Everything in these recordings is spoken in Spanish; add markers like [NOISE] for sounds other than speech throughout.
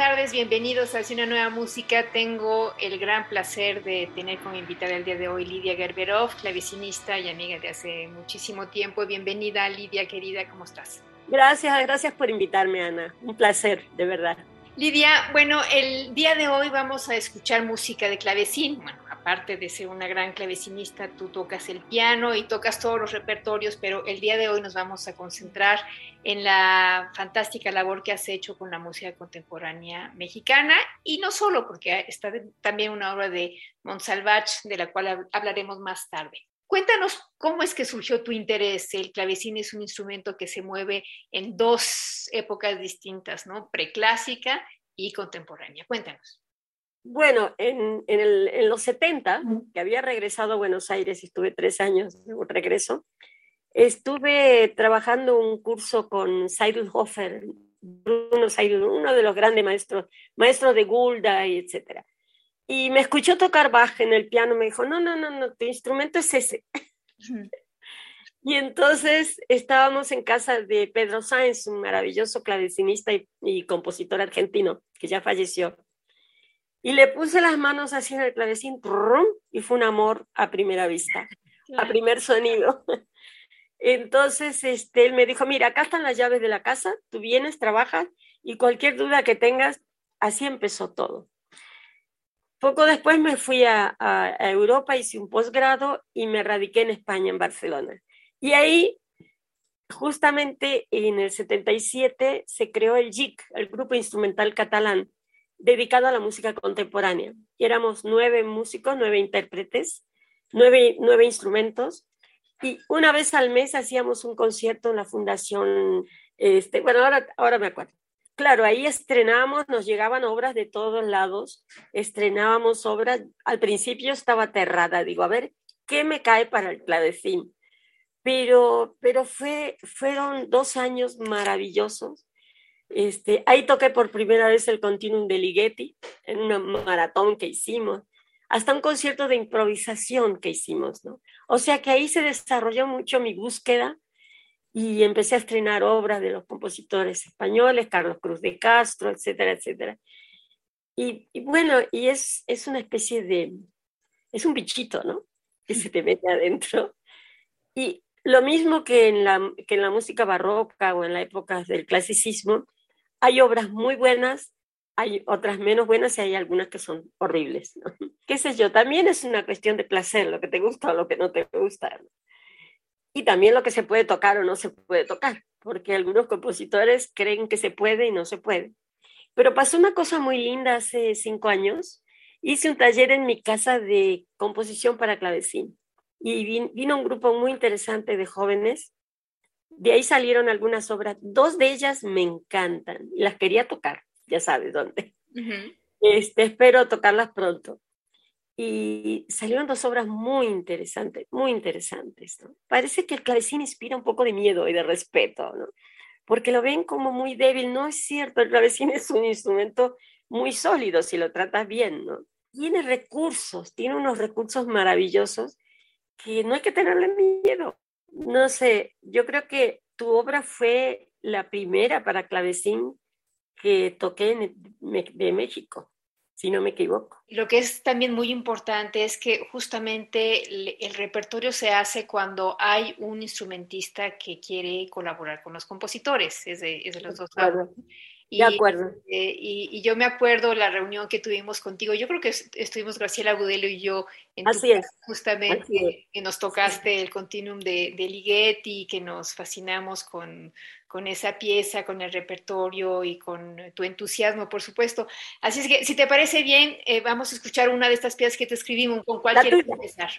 Tardes, bienvenidos a una nueva música. Tengo el gran placer de tener como invitada el día de hoy Lidia Gerberov, clavecinista y amiga de hace muchísimo tiempo. Bienvenida, Lidia querida, ¿cómo estás? Gracias, gracias por invitarme, Ana. Un placer, de verdad. Lidia, bueno, el día de hoy vamos a escuchar música de clavecín. Bueno, aparte de ser una gran clavecinista, tú tocas el piano y tocas todos los repertorios, pero el día de hoy nos vamos a concentrar en la fantástica labor que has hecho con la música contemporánea mexicana y no solo, porque está también una obra de Monsalvach, de la cual hablaremos más tarde. Cuéntanos cómo es que surgió tu interés. El clavecín es un instrumento que se mueve en dos épocas distintas, ¿no? Preclásica y contemporánea. Cuéntanos. Bueno, en, en, los 70, que había regresado a Buenos Aires, y estuve tres años de regreso, estuve trabajando un curso con Cyrus Hofer, Bruno uno de los grandes maestros, maestros de Gulda y etcétera. Y me escuchó tocar Bach en el piano, me dijo, no, no, no, no, tu instrumento es ese. [LAUGHS] y entonces estábamos en casa de Pedro Sáenz, un maravilloso clavecinista y, y compositor argentino, que ya falleció. Y le puse las manos así en el clavecín y fue un amor a primera vista, a primer sonido. [LAUGHS] Entonces, este, él me dijo, mira, acá están las llaves de la casa, tú vienes, trabajas y cualquier duda que tengas, así empezó todo. Poco después me fui a, a, Europa, hice un posgrado y me radiqué en España, en Barcelona. Y ahí, justamente en el 77, se creó el GIC, el Grupo Instrumental Catalán, dedicado a la música contemporánea. Y éramos nueve músicos, nueve intérpretes, nueve, nueve instrumentos, y una vez al mes hacíamos un concierto en la fundación, este, bueno, ahora, ahora me acuerdo. Claro, ahí estrenábamos, nos llegaban obras de todos lados, estrenábamos obras, al principio estaba aterrada, digo, a ver, ¿qué me cae para el clavecín? Pero, pero fue, fueron dos años maravillosos este, ahí toqué por primera vez el Continuum de Ligeti en una maratón que hicimos, hasta un concierto de improvisación que hicimos, ¿no? O sea que ahí se desarrolló mucho mi búsqueda y empecé a estrenar obras de los compositores españoles, Carlos Cruz de Castro, etcétera, etcétera. Y, bueno, y es, es una especie de, es un bichito, ¿no? Que se te mete adentro. Y lo mismo que en la, que en la música barroca o en la época del clasicismo, hay obras muy buenas, hay otras menos buenas y hay algunas que son horribles. [LAUGHS] ¿Qué sé yo? También es una cuestión de placer, lo que te gusta o lo que no te gusta. Y también lo que se puede tocar o no se puede tocar, porque algunos compositores creen que se puede y no se puede. Pero pasó una cosa muy linda hace cinco años. Hice un taller en mi casa de composición para clavecín y vino un grupo muy interesante de jóvenes de ahí salieron algunas obras, dos de ellas me encantan las quería tocar, ya sabes dónde. este, espero tocarlas pronto. Y salieron dos obras muy interesantes, muy interesantes. Parece que el clavecín inspira un poco de miedo y de respeto, ¿no? porque lo ven como muy débil. No es cierto, el clavecín [LAUGHS] es un instrumento muy sólido si lo tratas bien. ¿no? Tiene recursos, tiene unos recursos maravillosos que no hay que tenerle miedo. No sé, yo creo que tu obra fue la primera para clavecín que toqué de México. si no me equivoco. Lo que es también muy importante es que justamente el, repertorio se hace cuando hay un instrumentista que quiere colaborar con los compositores, es de, los dos lados. Y, acuerdo. Eh, y, yo me acuerdo la reunión que tuvimos contigo. Yo creo que estuvimos Graciela Agudelo y yo en Así es. justamente que nos tocaste el continuum de, de Ligeti, que nos fascinamos con, con esa pieza, con el repertorio y con tu entusiasmo, por supuesto. Así es que, si te parece bien, eh, vamos a escuchar una de estas piezas que te escribimos. ¿Con cuál quieres empezar?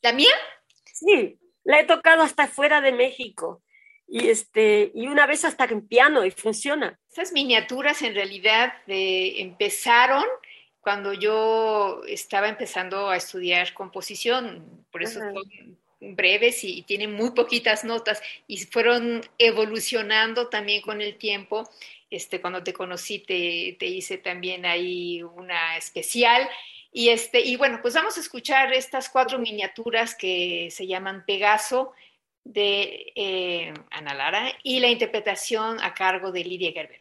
¿La mía? Sí, la he tocado hasta fuera de México y, este, y una vez hasta en piano y funciona. Esas miniaturas en realidad empezaron cuando yo estaba empezando a estudiar composición, por eso son breves y, tienen muy poquitas notas y fueron evolucionando también con el tiempo. Este, cuando te conocí te, te hice también ahí una especial. Y, este, y bueno, pues vamos a escuchar estas cuatro miniaturas que se llaman Pegaso de eh, Ana Lara y la interpretación a cargo de Lidia Gerber.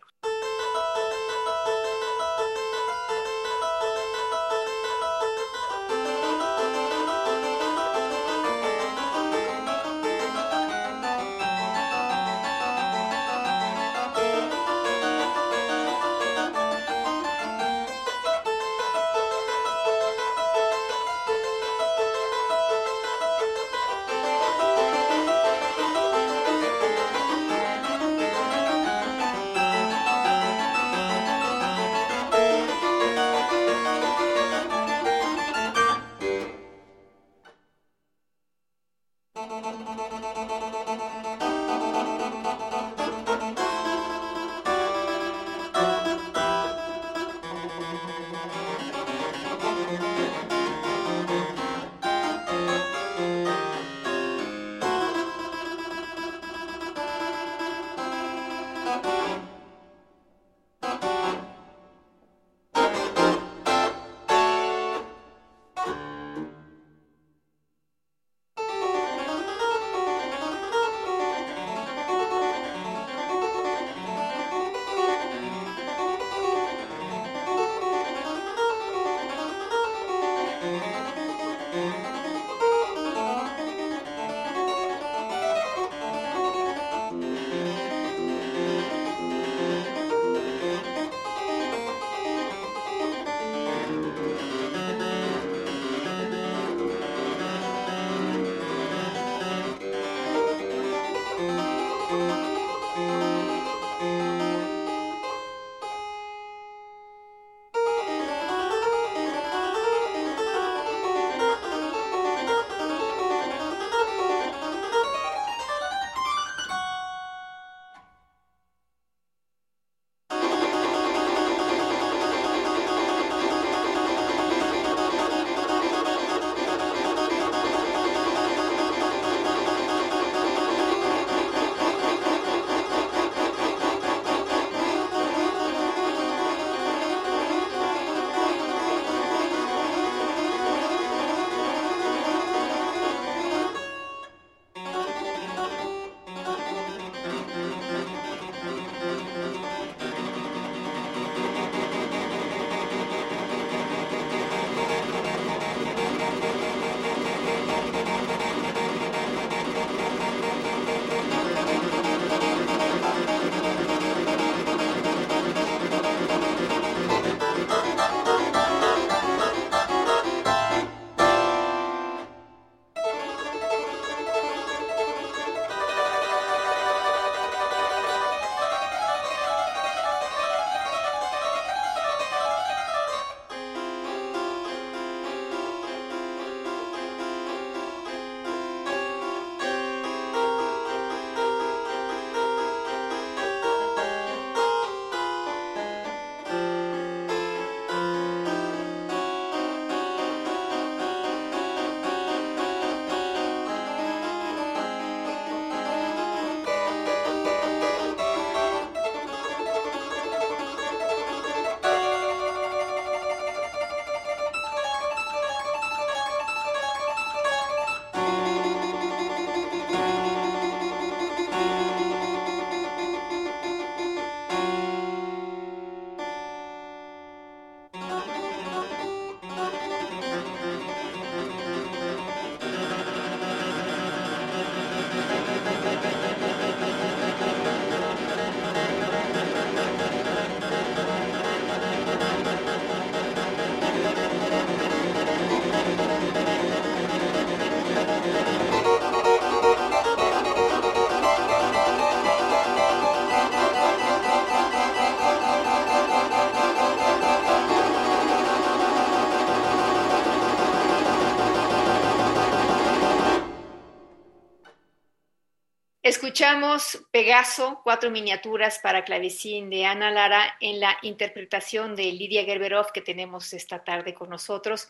Escuchamos Pegaso, cuatro miniaturas para clavecín de Ana Lara en la interpretación de Lidia Gerberov que tenemos esta tarde con nosotros.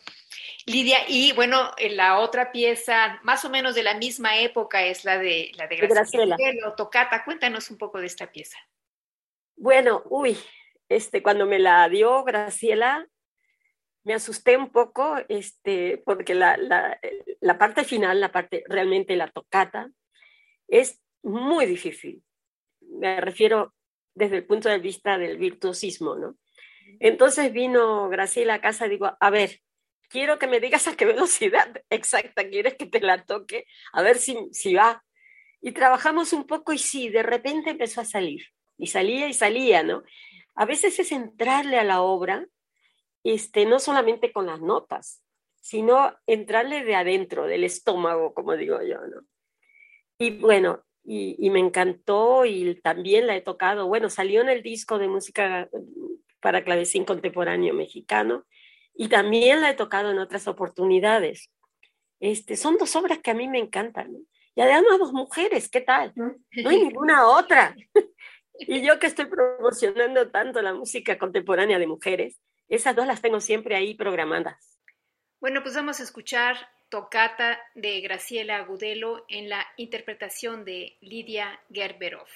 Lidia, y bueno, la otra pieza, más o menos de la misma época, es la de la de Graciela. Graciela. Tocata, cuéntanos un poco de esta pieza. Bueno, uy, este, cuando me la dio Graciela, me asusté un poco, este, porque la, la, la parte final, la parte realmente la tocata, es muy difícil. Me refiero desde el punto de vista del virtuosismo, ¿no? Entonces vino Graciela a casa y digo, a ver, quiero que me digas a qué velocidad exacta quieres que te la toque, a ver si, si va. Y trabajamos un poco y sí, de repente empezó a salir. Y salía y salía, ¿no? A veces es entrarle a la obra, este, no solamente con las notas, sino entrarle de adentro, del estómago, como digo yo, ¿no? Y bueno, y, me encantó y también la he tocado. Bueno, salió en el disco de música para clavecín contemporáneo mexicano y también la he tocado en otras oportunidades. Este, son dos obras que a mí me encantan. Y además dos mujeres, ¿qué tal? No hay ninguna otra. [LAUGHS] y yo que estoy promocionando tanto la música contemporánea de mujeres, esas dos las tengo siempre ahí programadas. Bueno, pues vamos a escuchar tocata de Graciela Agudelo en la interpretación de Lidia Gerberov.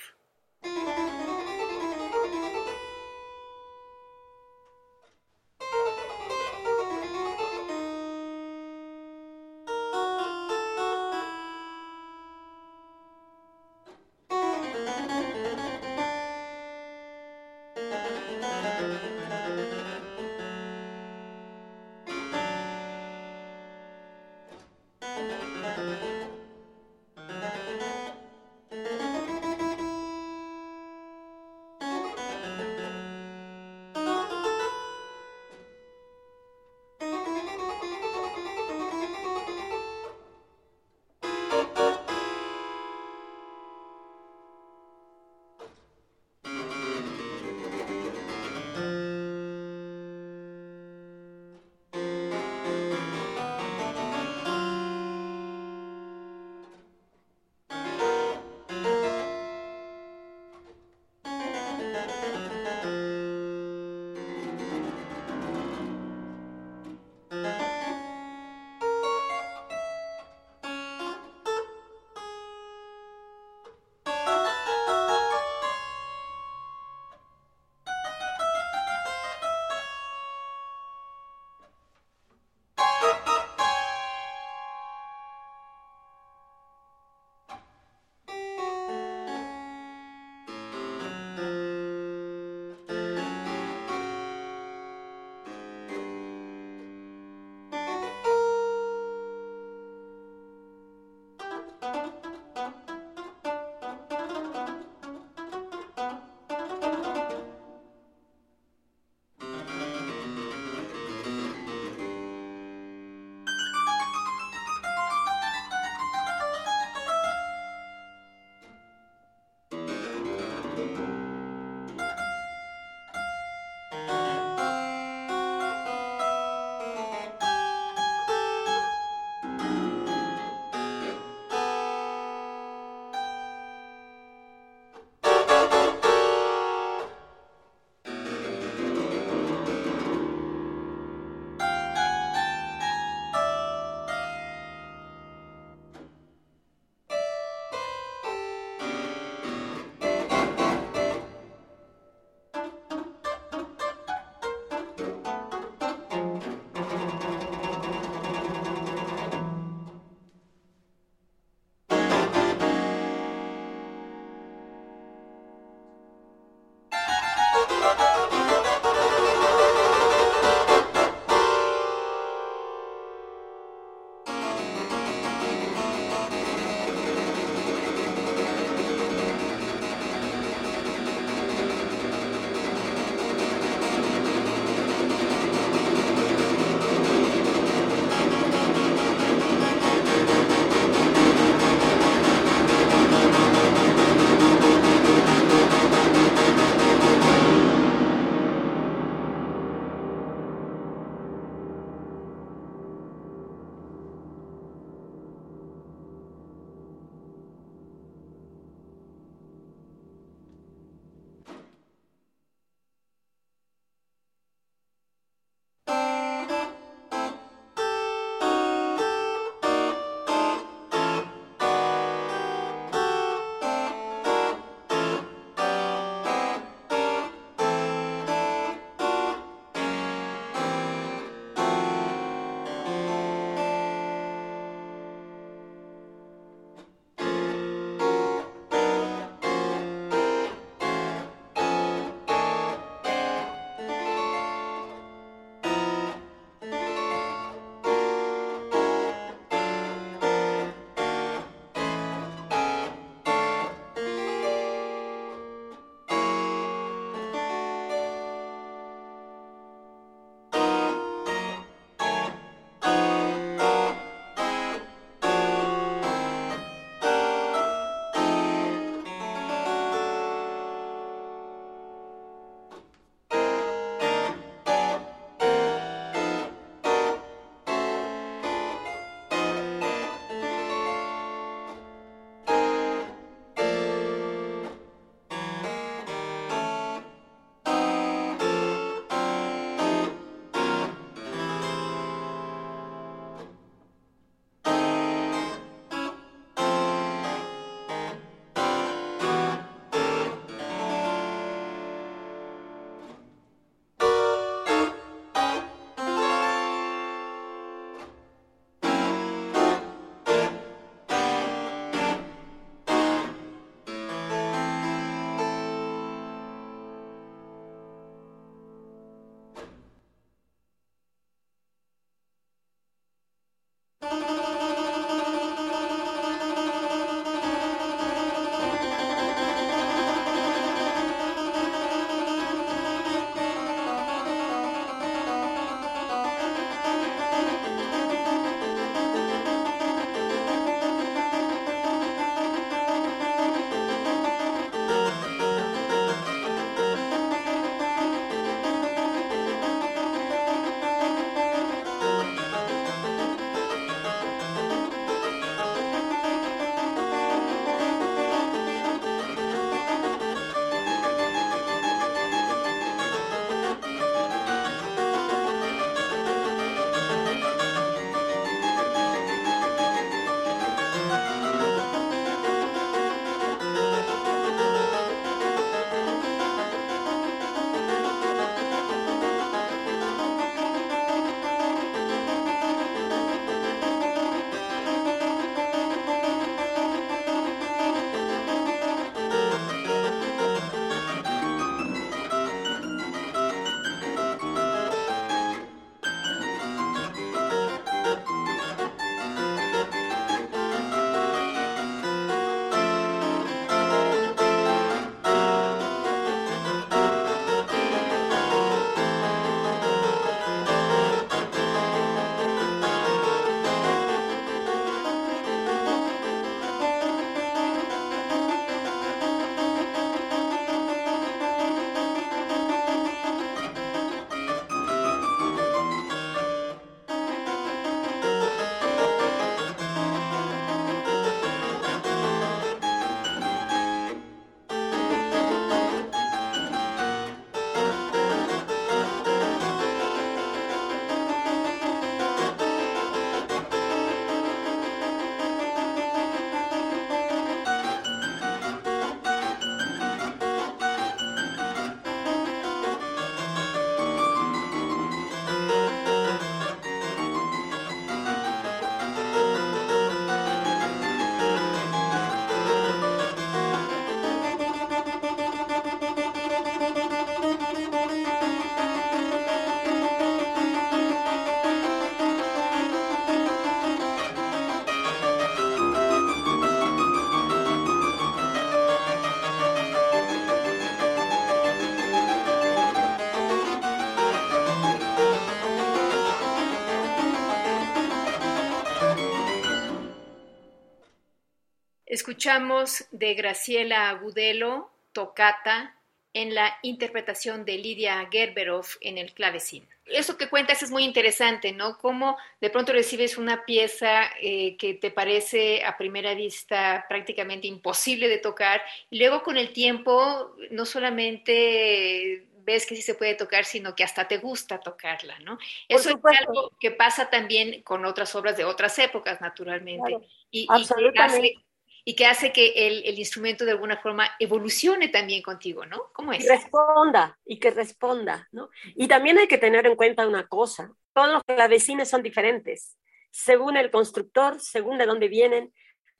Escuchamos de Graciela Agudelo, Tocata, en la interpretación de Lidia Gerberov en el clavecín. Eso que cuentas es muy interesante, ¿no? Cómo de pronto recibes una pieza eh, que te parece a primera vista prácticamente imposible de tocar y luego con el tiempo no solamente ves que sí se puede tocar, sino que hasta te gusta tocarla, ¿no? Eso es algo que pasa también con otras obras de otras épocas, naturalmente. y, absolutamente y que hace que el, el, instrumento de alguna forma evolucione también contigo, ¿no? ¿Cómo es? Y responda, y que responda, ¿no? Y también hay que tener en cuenta una cosa, todos los clavecines son diferentes, según el constructor, según de dónde vienen,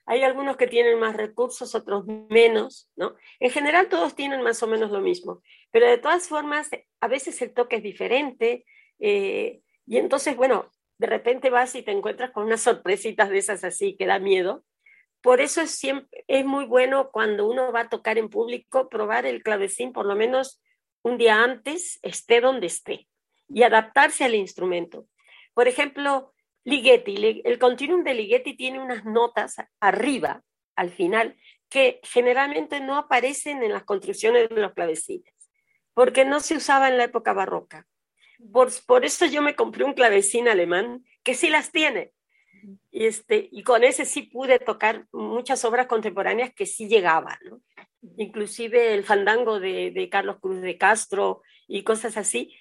hay algunos que tienen más recursos, otros menos, ¿no? En general todos tienen más o menos lo mismo, pero de todas formas, a veces el toque es diferente, eh, y entonces, bueno, de repente vas y te encuentras con unas sorpresitas de esas así que da miedo, por eso es, siempre, muy bueno cuando uno va a tocar en público, probar el clavecín por lo menos un día antes, esté donde esté, y adaptarse al instrumento. Por ejemplo, Ligeti, el continuum de Ligeti tiene unas notas arriba, al final, que generalmente no aparecen en las construcciones de los clavecines, porque no se usaba en la época barroca. Por, por eso yo me compré un clavecín alemán que sí las tiene, y, este, y con ese sí pude tocar muchas obras contemporáneas que sí llegaban, ¿no? inclusive el fandango de, de, Carlos Cruz de Castro y cosas así,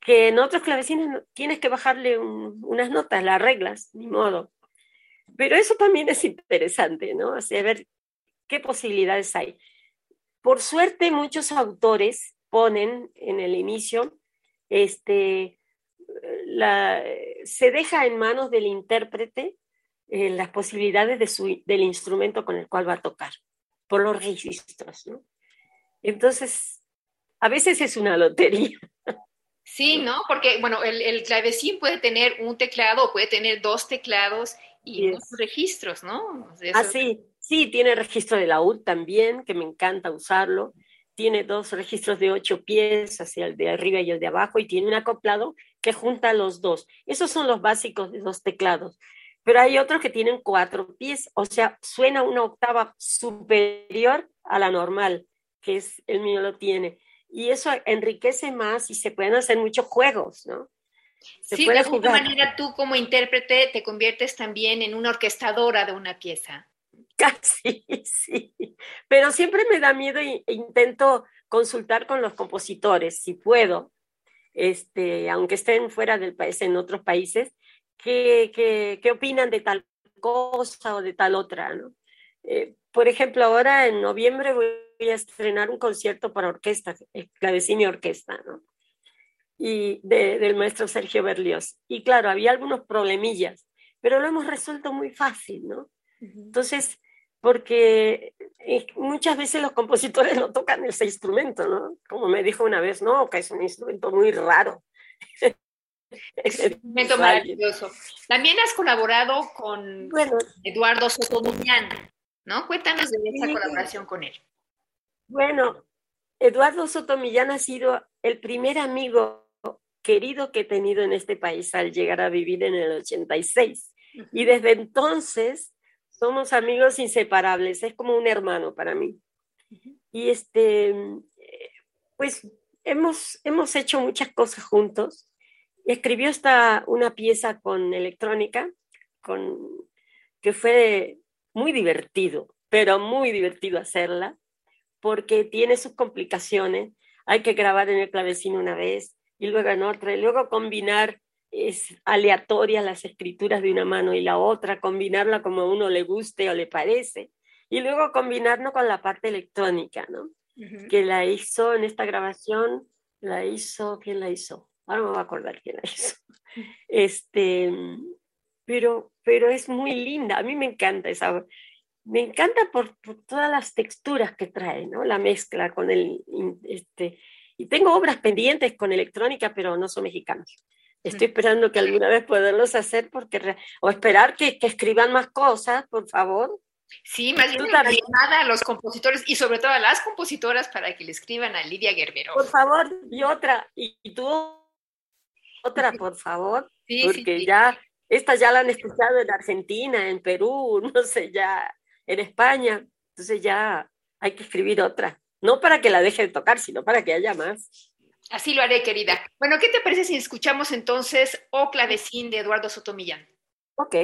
que en otros clavecines tienes que bajarle unas notas, las reglas, ni modo. Pero eso también es interesante, ¿no? O sea, ver qué posibilidades hay. Por suerte, muchos autores ponen en el inicio este, la, se deja en manos del intérprete eh, las posibilidades de su, del instrumento con el cual va a tocar, por los registros. ¿no? Entonces, a veces es una lotería. Sí, ¿no? Porque, bueno, el, el clavecín puede tener un teclado, puede tener dos teclados y yes. registros, ¿no? Ah, sí, sí, tiene registro de laúd también, que me encanta usarlo tiene dos registros de ocho pies, hacia el de arriba y el de abajo, y tiene un acoplado que junta los dos. Esos son los básicos de los teclados. Pero hay otros que tienen cuatro pies, o sea, suena una octava superior a la normal, que es el mío lo tiene. Y eso enriquece más y se pueden hacer muchos juegos, ¿no? Se sí, de alguna manera tú como intérprete te conviertes también en una orquestadora de una pieza. [LAUGHS] Casi, sí. Pero siempre me da miedo e intento consultar con los compositores, si puedo, este, aunque estén fuera del país, en otros países, qué, qué, qué opinan de tal cosa o de tal otra, ¿no? Eh, por ejemplo, ahora en noviembre voy a estrenar un concierto para orquesta, clavecín y orquesta, ¿no? Y de, del maestro Sergio Berlioz. Y claro, había algunos problemillas, pero lo hemos resuelto muy fácil, ¿no? Entonces, porque muchas veces los compositores no tocan ese instrumento, ¿no? Como me dijo una vez, no, que es un instrumento muy raro. [LAUGHS] Es un instrumento maravilloso. También has colaborado con bueno, Eduardo Sotomiñán, ¿no? Cuéntanos de esa sí. colaboración con él. Bueno, Eduardo Sotomillán ha sido el primer amigo querido que he tenido en este país al llegar a vivir en el 86. Uh -huh. Y desde entonces somos amigos inseparables, es como un hermano para mí. Y este, pues hemos, hemos hecho muchas cosas juntos. Escribió esta una pieza con electrónica, con, que fue muy divertido, pero muy divertido hacerla, porque tiene sus complicaciones. Hay que grabar en el clavecín una vez y luego en otra, y luego combinar es aleatoria las escrituras de una mano y la otra, combinarla como a uno le guste o le parece, y luego combinarlo con la parte electrónica, ¿no? Uh -huh. Que la hizo en esta grabación, la hizo, ¿quién la hizo? Ahora me voy a acordar quién la hizo. [LAUGHS] Este, pero, pero es muy linda, a mí me encanta esa, me encanta por, por todas las texturas que trae, ¿no? La mezcla con el, este, y tengo obras pendientes con electrónica, pero no son mexicanos. Estoy esperando que alguna vez poderlos hacer porque o esperar que, que escriban más cosas, por favor. Sí, más bien llamada a los compositores y sobre todo a las compositoras para que le escriban a Lidia Gerbero. Por favor, y otra, y tú otra, por favor, sí, porque sí, sí. ya, esta ya la han escuchado en Argentina, en Perú, [LAUGHS] no sé, ya, en España. Entonces ya hay que escribir otra. No para que la deje de tocar, sino para que haya más. Así lo haré, querida. Bueno, ¿qué te parece si escuchamos entonces O Clavecín de Eduardo Sotomillán? Ok.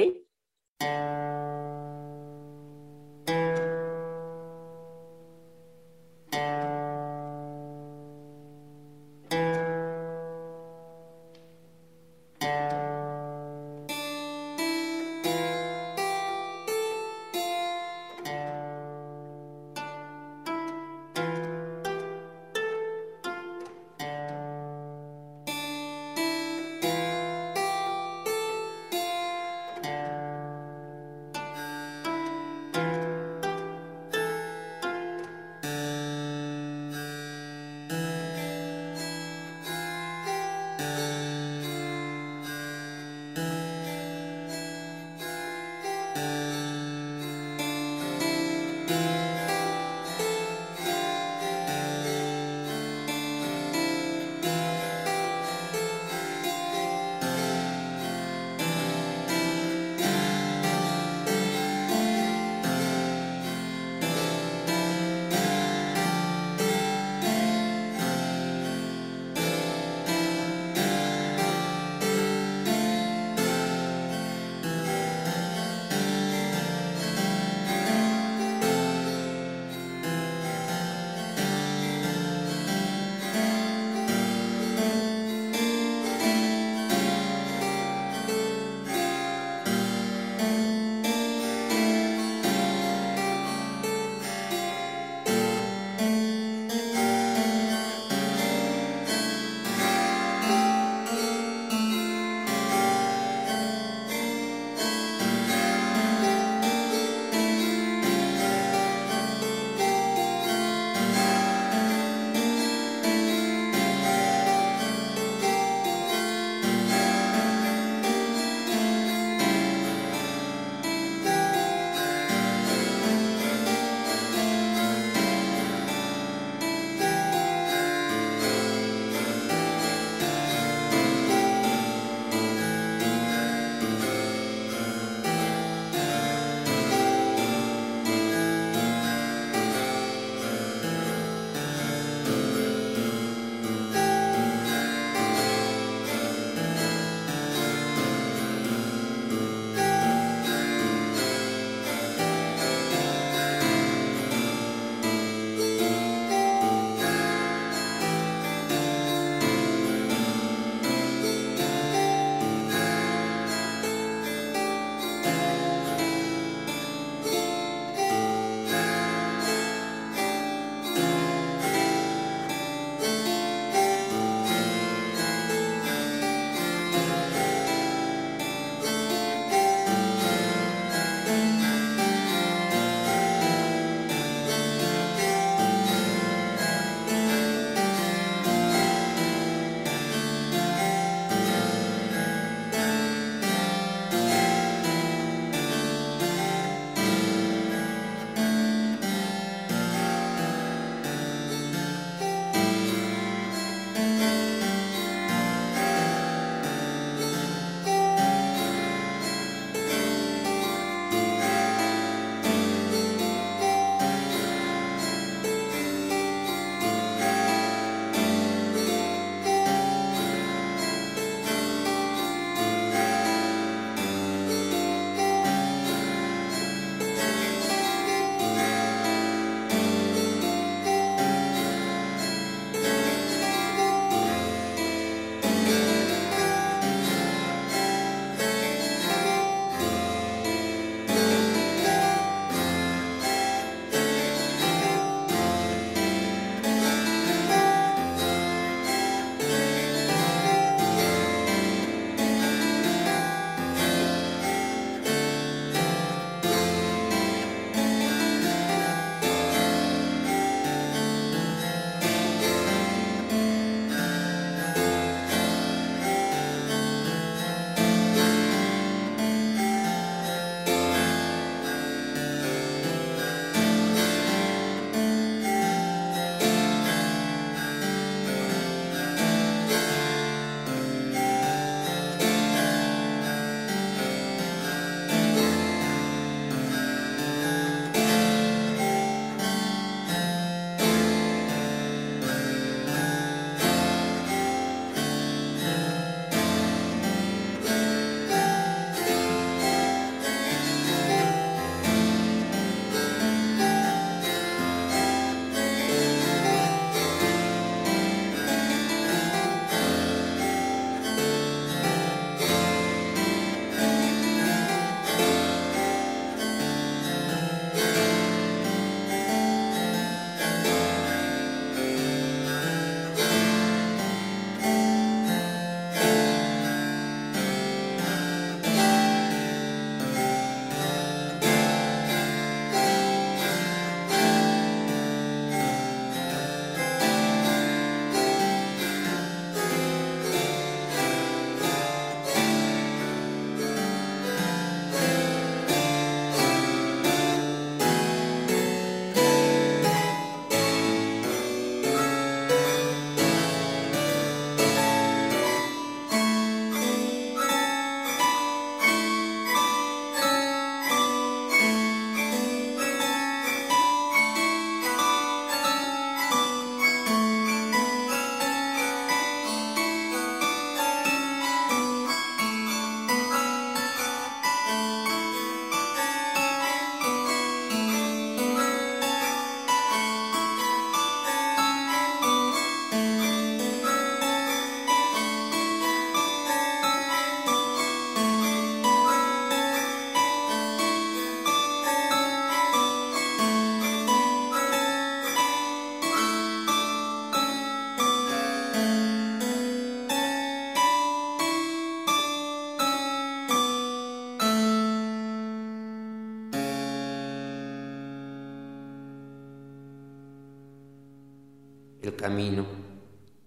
Camino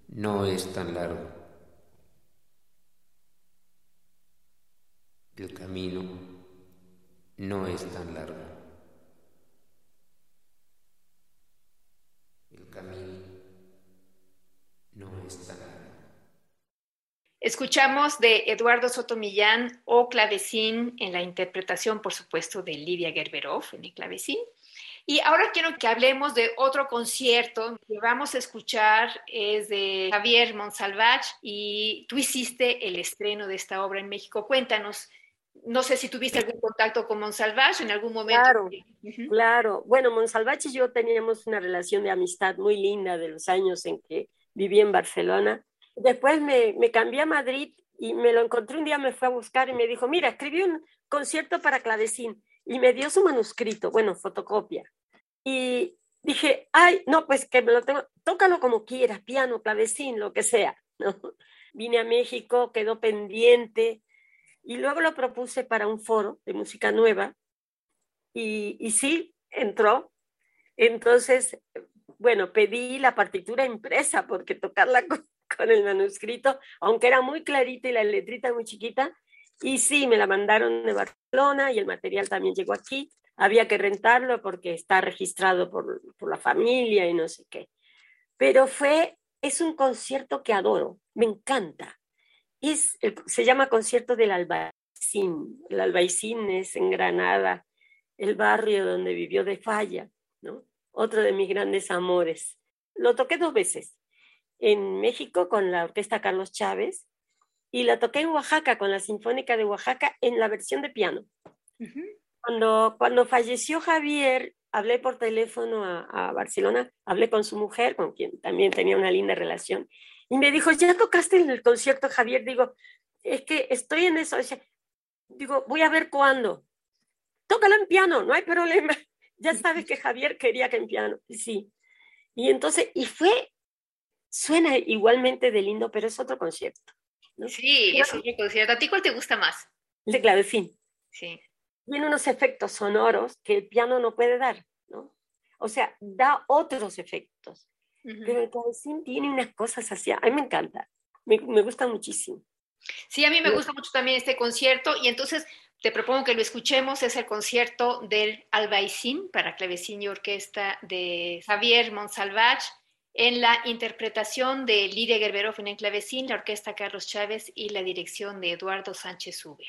no es tan largo. El camino no es tan largo. El camino no es tan largo. Escuchamos de Eduardo Sotomillán o clavecín en la interpretación, por supuesto, de Lidia Gerberov en el clavecín. Y ahora quiero que hablemos de otro concierto que vamos a escuchar, es de Javier Monsalvach y tú hiciste el estreno de esta obra en México. Cuéntanos, no sé si tuviste algún contacto con Monsalvach en algún momento. Claro, claro. Bueno, Monsalvach y yo teníamos una relación de amistad muy linda de los años en que viví en Barcelona. Después me, me cambié a Madrid y me lo encontré un día, me fue a buscar y me dijo, mira, escribí un concierto para clavecín y me dio su manuscrito, bueno, fotocopia. Y dije, ay, no, pues que me lo tengo, tócalo como quieras, piano, clavecín, lo que sea. [LAUGHS] ¿no? Vine a México, quedó pendiente y luego lo propuse para un foro de música nueva y, y sí, entró. Entonces, bueno, pedí la partitura impresa porque tocarla [LAUGHS] con, con el manuscrito, aunque era muy clarita y la letrita muy chiquita, y sí, me la mandaron de Barcelona y el material también llegó aquí. Había que rentarlo porque está registrado por, por la familia y no sé qué. Pero fue, es un concierto que adoro, me encanta. Es, se llama Concierto del Albaicín. El Albaicín es en Granada, el barrio donde vivió de Falla, ¿no? otro de mis grandes amores. Lo toqué dos veces, en México con la orquesta Carlos Chávez y la toqué en Oaxaca con la Sinfónica de Oaxaca en la versión de piano. cuando, cuando falleció Javier, hablé por teléfono a, a, Barcelona, hablé con su mujer, con quien también tenía una linda relación, y me dijo, ¿ya tocaste en el concierto, Javier? Digo, es que estoy en eso. Digo, voy a ver cuándo. Tócalo en piano, no hay problema. [LAUGHS] Ya sabes que Javier quería que en piano. Sí. Y entonces, y fue, suena igualmente de lindo, pero es otro concierto. ¿no? Sí, es otro concierto. ¿A ti cuál te gusta más? El de clavecín. Sí. Tiene unos efectos sonoros que el piano no puede dar, ¿no? O sea, da otros efectos. Uh -huh. Pero el clavecín tiene unas cosas así. A mí me encanta. Me, me gusta muchísimo. Sí, a mí me gusta mucho también este concierto y entonces te propongo que lo escuchemos. Es el concierto del Albaicín para clavecín y orquesta de Javier Monsalvach en la interpretación de Lidia Gerberov en el clavecín, la orquesta Carlos Chávez y la dirección de Eduardo Sánchez Uber.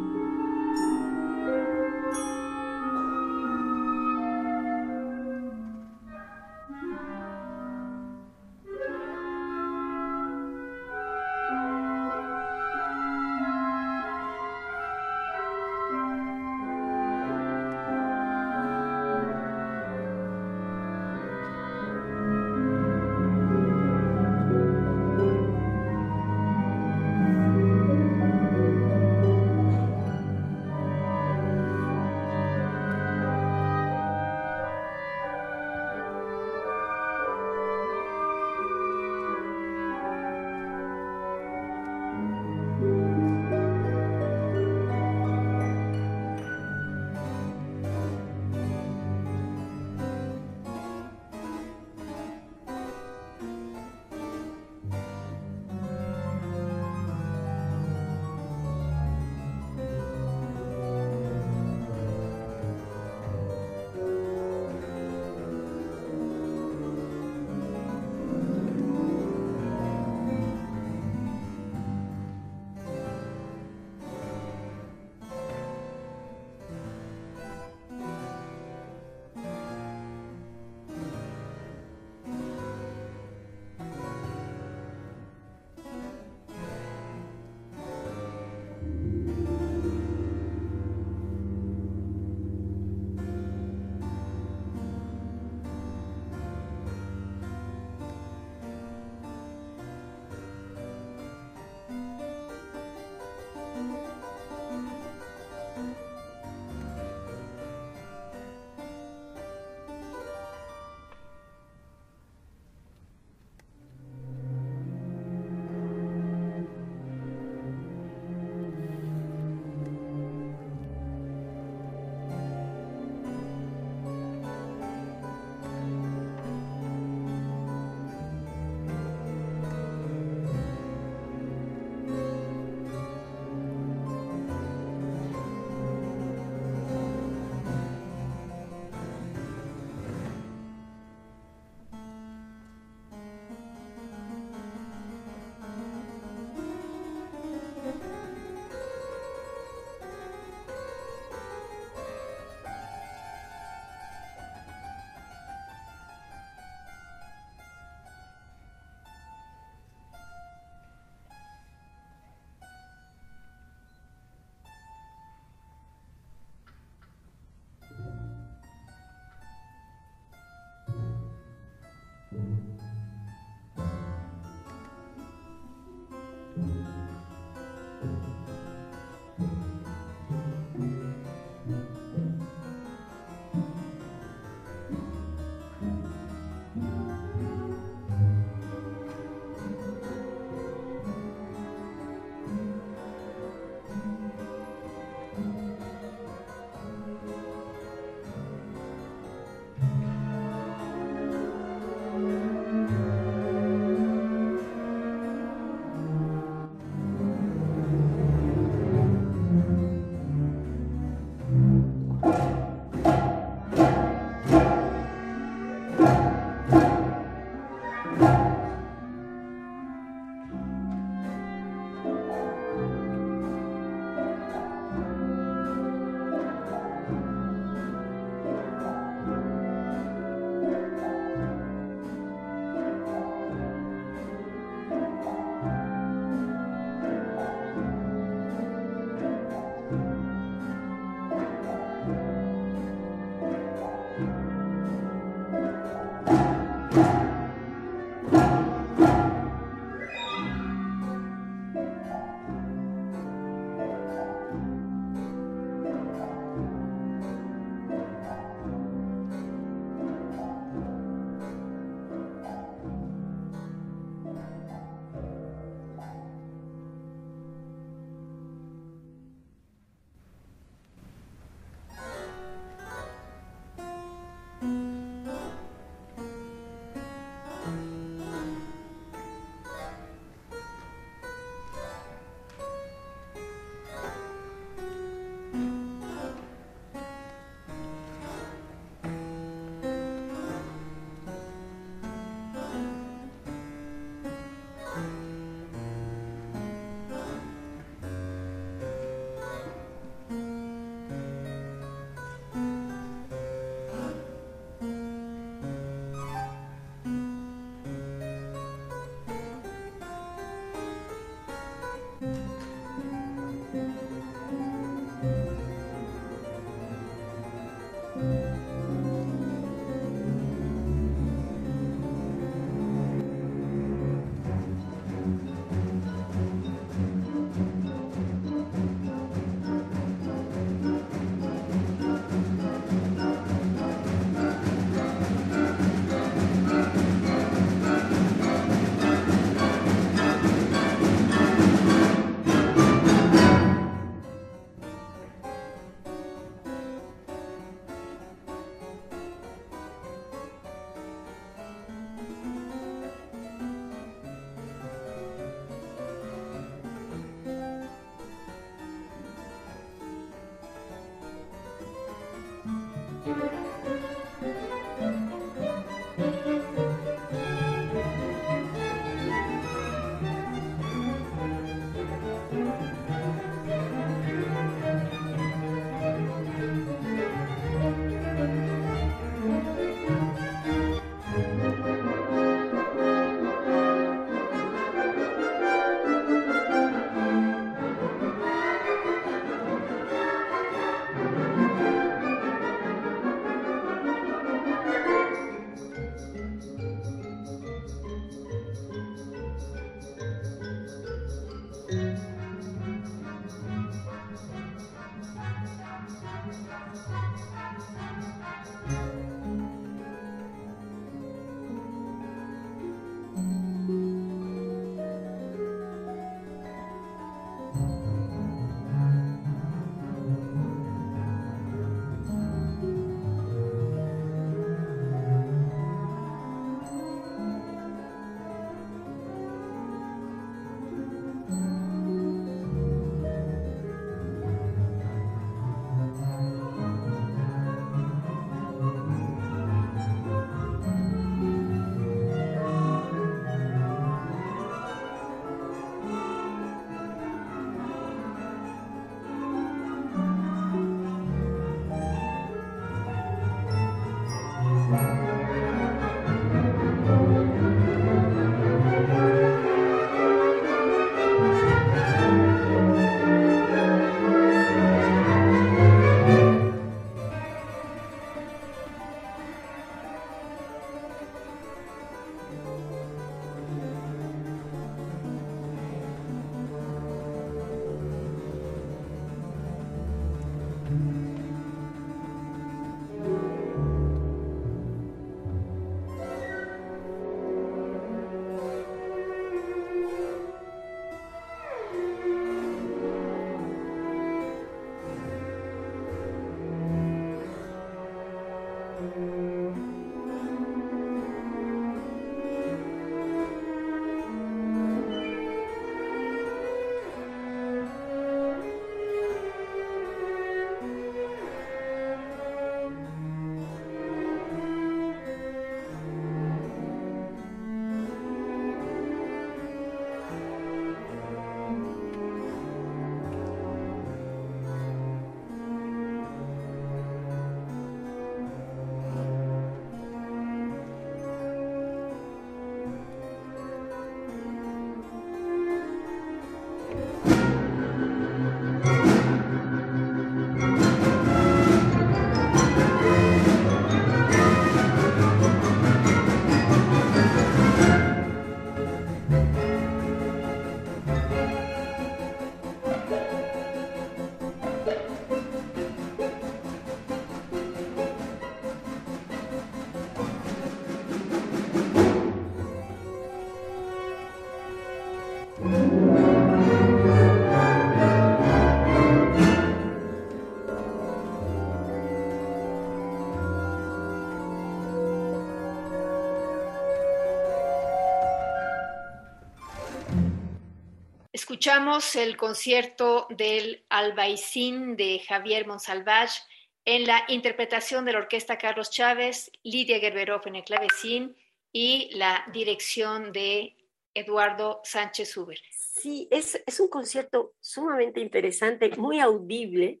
Escuchamos el concierto del Albaicín de Javier Monsalvage en la interpretación de la orquesta Carlos Chávez, Lidia Gerberov en el clavecín y la dirección de Eduardo Sánchez Huber. Sí, es, es un concierto sumamente interesante, muy audible.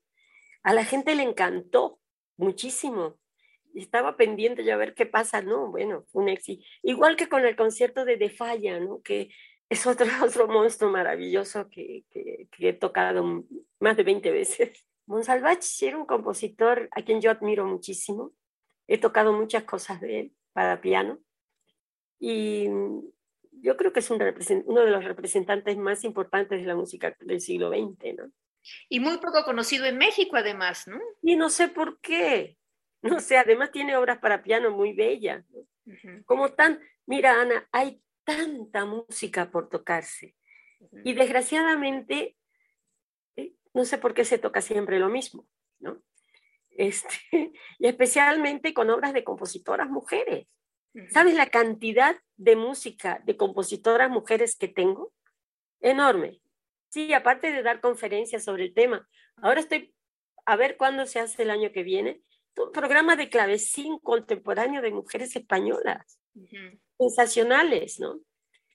A la gente le encantó muchísimo. Estaba pendiente yo a ver qué pasa, ¿no? Bueno, un éxito. Igual que con el concierto de De Falla, ¿no? Que es otro, [LAUGHS] otro monstruo maravilloso que, que, que he tocado más de 20 veces. Monsalvach era un compositor a quien yo admiro muchísimo. He tocado muchas cosas de él para piano. Y yo creo que es un uno de los representantes más importantes de la música del siglo XX, ¿no? Y muy poco conocido en México, además, ¿no? Y no sé por qué. No sé, además tiene obras para piano muy bellas. Uh -huh. Como tan, mira, Ana, hay tanta música por tocarse. Y desgraciadamente, eh, no sé por qué se toca siempre lo mismo, ¿no? [LAUGHS] Este, y especialmente con obras de compositoras mujeres. ¿Sabes la cantidad de música de compositoras mujeres que tengo? Enorme. Sí, aparte de dar conferencias sobre el tema. Ahora estoy a ver cuándo se hace el año que viene un programa de clavecín contemporáneo de mujeres españolas. Uh -huh. Sensacionales, ¿no?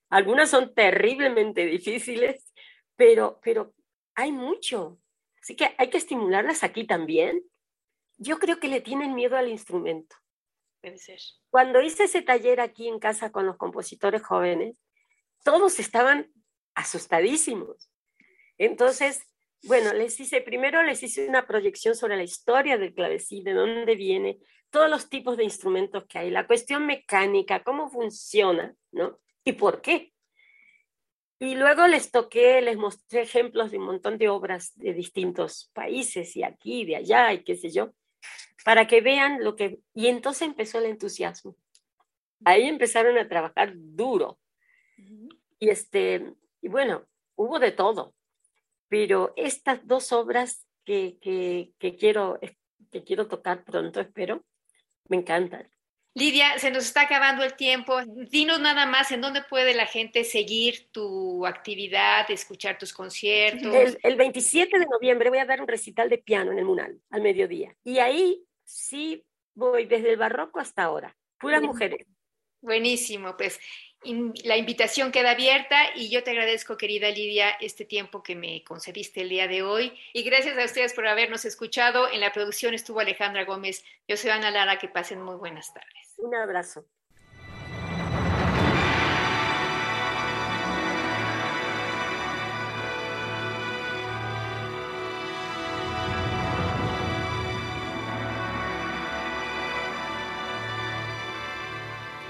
Algunas son terriblemente difíciles, pero, pero hay mucho. Así que hay que estimularlas aquí también. Yo creo que le tienen miedo al instrumento. Puede ser. Cuando hice ese taller aquí en casa con los compositores jóvenes, todos estaban asustadísimos. Entonces, bueno, les hice, primero les hice una proyección sobre la historia del clavecín, de dónde viene, todos los tipos de instrumentos que hay, la cuestión mecánica, cómo funciona, ¿no? Y por qué. Y luego les toqué, les mostré ejemplos de un montón de obras de distintos países y aquí, de allá y qué sé yo para que vean lo que... Y entonces empezó el entusiasmo. Ahí empezaron a trabajar duro. Y, este, y bueno, hubo de todo. Pero estas dos obras que, que, que, quiero, que quiero tocar pronto, espero, me encantan. Lidia, se nos está acabando el tiempo. Dinos nada más en dónde puede la gente seguir tu actividad, escuchar tus conciertos. El, el, 27 de noviembre voy a dar un recital de piano en el Munal, al mediodía. Y ahí sí voy desde el barroco hasta ahora, puras mujeres. Buenísimo, pues la invitación queda abierta y yo te agradezco, querida Lidia, este tiempo que me concediste el día de hoy. Y gracias a ustedes por habernos escuchado. En la producción estuvo Alejandra Gómez. Yo soy Ana Lara. Que pasen muy buenas tardes. Un abrazo.